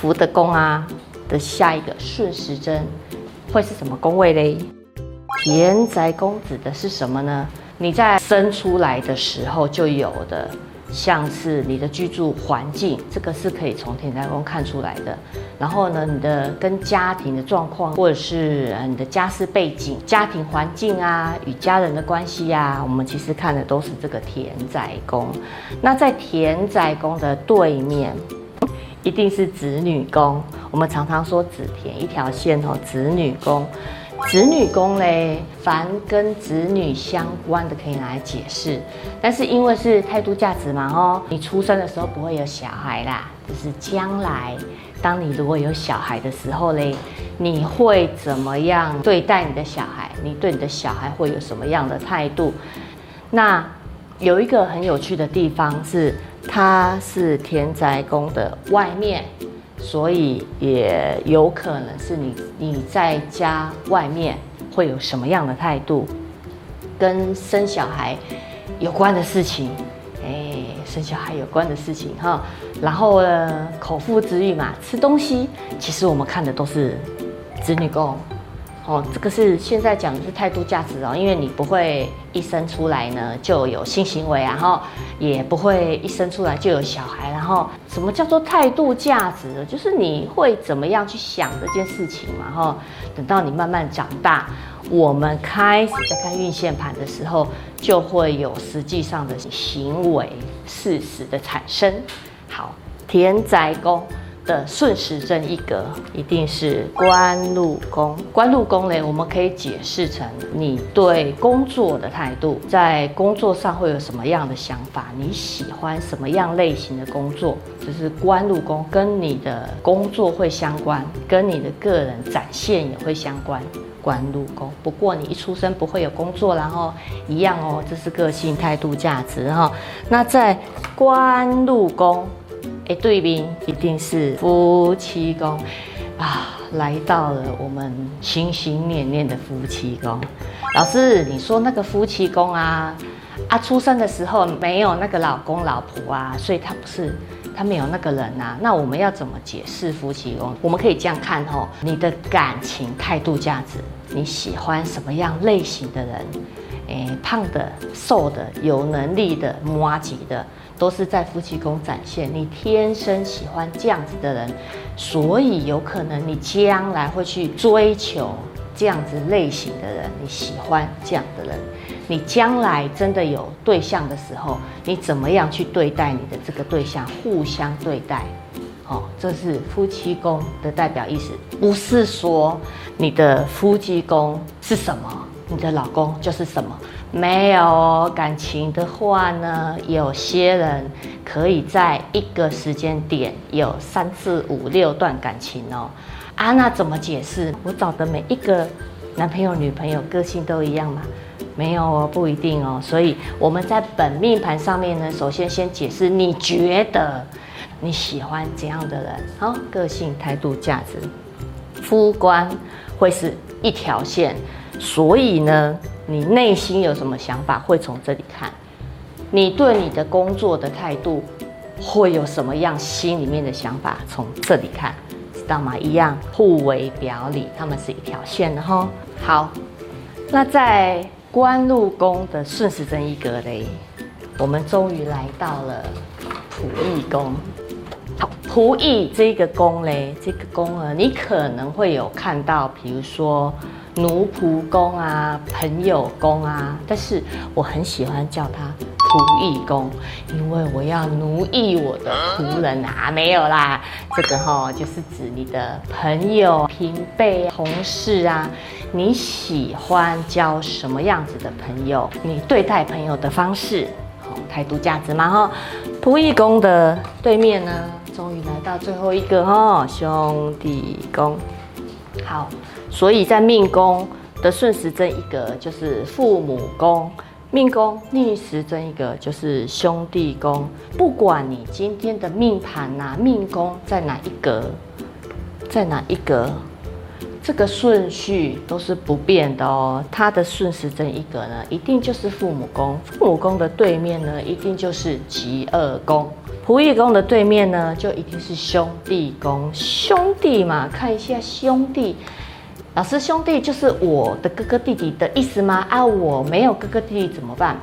福德宫啊的下一个顺时针会是什么宫位嘞？田宅宫指的是什么呢？你在生出来的时候就有的。像是你的居住环境，这个是可以从田宅宫看出来的。然后呢，你的跟家庭的状况，或者是你的家世背景、家庭环境啊，与家人的关系啊，我们其实看的都是这个田宅宫。那在田宅宫的对面，一定是子女宫。我们常常说子田一条线哦，子女宫。子女宫嘞，凡跟子女相关的可以拿来解释，但是因为是态度价值嘛，哦，你出生的时候不会有小孩啦，就是将来，当你如果有小孩的时候嘞，你会怎么样对待你的小孩？你对你的小孩会有什么样的态度？那有一个很有趣的地方是，它是田宅宫的外面。所以也有可能是你你在家外面会有什么样的态度，跟生小孩有关的事情，哎，生小孩有关的事情哈。然后呢，口腹之欲嘛，吃东西，其实我们看的都是子女宫。哦，这个是现在讲的是态度价值哦，因为你不会一生出来呢就有性行为，然后也不会一生出来就有小孩，然后什么叫做态度价值呢？就是你会怎么样去想这件事情嘛？哈，等到你慢慢长大，我们开始在看运线盘的时候，就会有实际上的行为事实的产生。好，田宅宫。的顺时针一格一定是官禄宫，官禄宫呢，我们可以解释成你对工作的态度，在工作上会有什么样的想法？你喜欢什么样类型的工作？就是官禄宫跟你的工作会相关，跟你的个人展现也会相关。官禄宫，不过你一出生不会有工作，然后一样哦，这是个性、态度、价值哈。那在官禄宫。哎，对面一定是夫妻宫啊，来到了我们心心念念的夫妻宫。老师，你说那个夫妻宫啊，啊，出生的时候没有那个老公老婆啊，所以他不是，他没有那个人啊。那我们要怎么解释夫妻宫？我们可以这样看哦，你的感情、态度、价值，你喜欢什么样类型的人？哎，胖的、瘦的、有能力的、摩羯的。都是在夫妻宫展现，你天生喜欢这样子的人，所以有可能你将来会去追求这样子类型的人。你喜欢这样的人，你将来真的有对象的时候，你怎么样去对待你的这个对象？互相对待，哦，这是夫妻宫的代表意思，不是说你的夫妻宫是什么，你的老公就是什么。没有感情的话呢，有些人可以在一个时间点有三四五六段感情哦。啊，那怎么解释？我找的每一个男朋友、女朋友个性都一样吗？没有哦，不一定哦。所以我们在本命盘上面呢，首先先解释你觉得你喜欢怎样的人？好，个性、态度、价值、夫官会是一条线，所以呢。你内心有什么想法，会从这里看；你对你的工作的态度，会有什么样心里面的想法，从这里看，知道吗？一样互为表里，他们是一条线的哈。好，那在官禄宫的顺时针一格嘞，我们终于来到了仆役宫。好，仆役这个宫嘞，这个宫呢，你可能会有看到，比如说。奴仆宫啊，朋友宫啊，但是我很喜欢叫它仆役宫，因为我要奴役我的仆人啊，没有啦，这个哈、哦、就是指你的朋友、平辈、同事啊，你喜欢交什么样子的朋友？你对待朋友的方式，好，态度、价值嘛哈。仆役宫的对面呢，终于来到最后一个哈，兄弟宫，好。所以在命宫的顺时针一格就是父母宫，命宫逆时针一格就是兄弟宫。不管你今天的命盘呐、命宫在哪一格，在哪一格，这个顺序都是不变的哦。它的顺时针一格呢，一定就是父母宫。父母宫的对面呢，一定就是疾厄宫。仆役宫的对面呢，就一定是兄弟宫。兄弟嘛，看一下兄弟。老师，兄弟就是我的哥哥弟弟的意思吗？啊，我没有哥哥弟弟怎么办？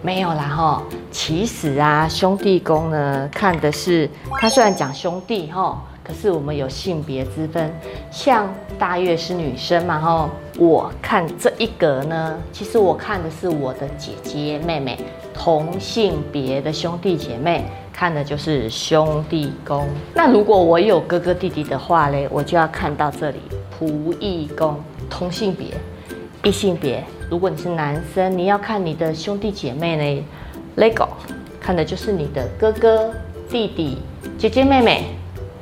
没有啦哈。其实啊，兄弟宫呢，看的是他虽然讲兄弟哈，可是我们有性别之分。像大月是女生嘛哈，我看这一格呢，其实我看的是我的姐姐妹妹。同性别的兄弟姐妹看的就是兄弟宫。那如果我有哥哥弟弟的话嘞，我就要看到这里仆役宫。同性别、异性别，如果你是男生，你要看你的兄弟姐妹呢，Lego 看的就是你的哥哥、弟弟、姐姐、妹妹。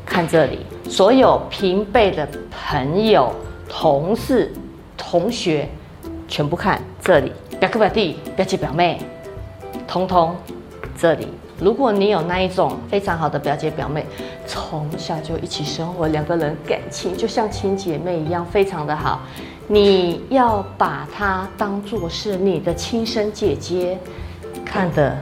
看这里，所有平辈的朋友、同事、同学，全部看这里，表哥、表弟、表姐、表妹。通通这里，如果你有那一种非常好的表姐表妹，从小就一起生活，两个人感情就像亲姐妹一样，非常的好，你要把她当做是你的亲生姐姐，看的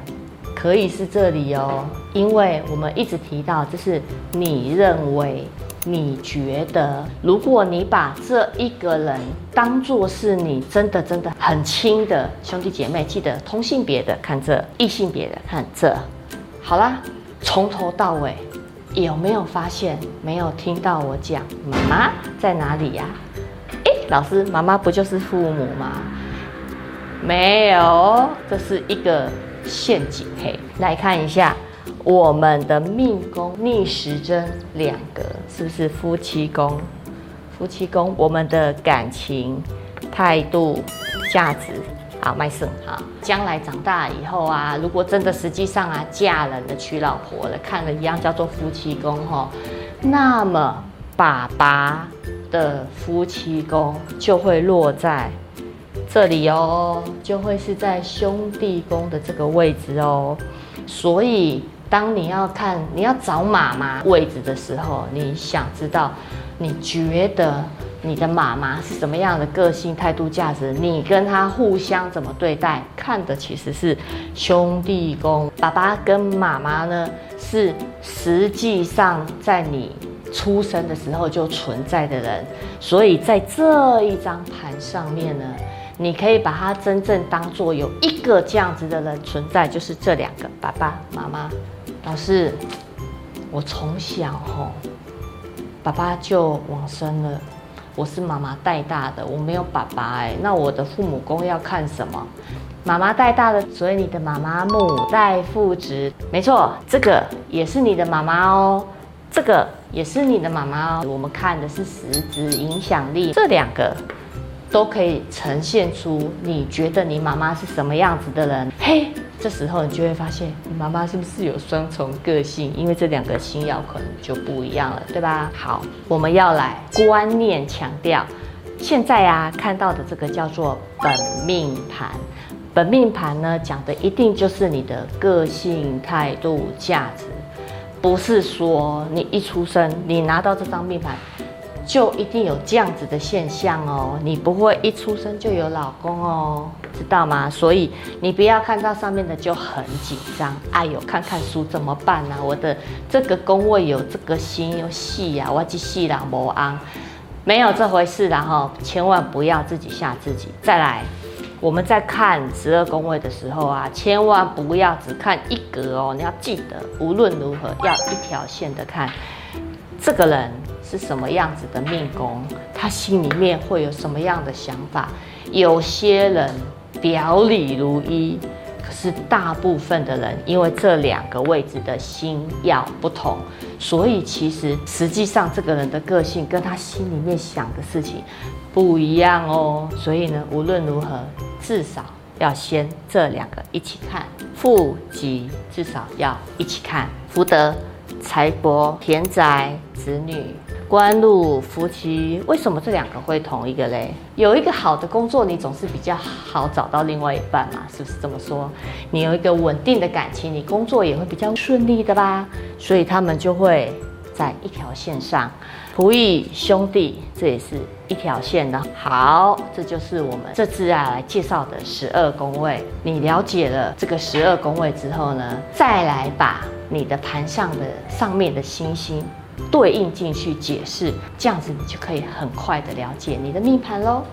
可以是这里哦，因为我们一直提到，这是你认为。你觉得，如果你把这一个人当做是你真的真的很亲的兄弟姐妹，记得同性别的看这，异性别的看这。好啦，从头到尾有没有发现？没有听到我讲妈妈在哪里呀？诶，老师，妈妈不就是父母吗？没有，这是一个陷阱。嘿，来看一下。我们的命宫逆时针两个，是不是夫妻宫？夫妻宫，我们的感情、态度、价值，好，卖肾好。将来长大以后啊，如果真的实际上啊嫁人了、娶老婆了，看了一样叫做夫妻宫哈。那么爸爸的夫妻宫就会落在这里哦，就会是在兄弟宫的这个位置哦，所以。当你要看，你要找妈妈位置的时候，你想知道，你觉得你的妈妈是什么样的个性、态度、价值？你跟她互相怎么对待？看的其实是兄弟宫。爸爸跟妈妈呢，是实际上在你出生的时候就存在的人，所以在这一张盘上面呢。你可以把它真正当做有一个这样子的人存在，就是这两个爸爸妈妈。老师，我从小吼，爸爸就往生了，我是妈妈带大的，我没有爸爸哎，那我的父母宫要看什么？妈妈带大的，所以你的妈妈母带父职，没错，这个也是你的妈妈哦，这个也是你的妈妈哦。我们看的是实质影响力，这两个。都可以呈现出你觉得你妈妈是什么样子的人。嘿，这时候你就会发现你妈妈是不是有双重个性？因为这两个星曜可能就不一样了，对吧？好，我们要来观念强调。现在啊，看到的这个叫做本命盘。本命盘呢，讲的一定就是你的个性、态度、价值，不是说你一出生你拿到这张命盘。就一定有这样子的现象哦，你不会一出生就有老公哦，知道吗？所以你不要看到上面的就很紧张。哎呦，看看书怎么办呢、啊？我的这个宫位有这个星有戏呀，我去细了魔安，没有这回事的哈，千万不要自己吓自己。再来，我们在看十二宫位的时候啊，千万不要只看一格哦，你要记得，无论如何要一条线的看这个人。是什么样子的命宫，他心里面会有什么样的想法？有些人表里如一，可是大部分的人因为这两个位置的星曜不同，所以其实实际上这个人的个性跟他心里面想的事情不一样哦。所以呢，无论如何，至少要先这两个一起看，富吉至少要一起看，福德、财帛、田宅、子女。官路夫妻为什么这两个会同一个嘞？有一个好的工作你总是比较好找到另外一半嘛是不是这么说？你有一个稳定的感情你工作也会比较顺利的吧？所以他们就会在一条线上仆役兄弟这也是一条线的。好这就是我们这次啊来介绍的十二宫位。你了解了这个十二宫位之后呢再来把你的盘上的上面的星星对应进去解释这样子你就可以很快的了解你的命盘喽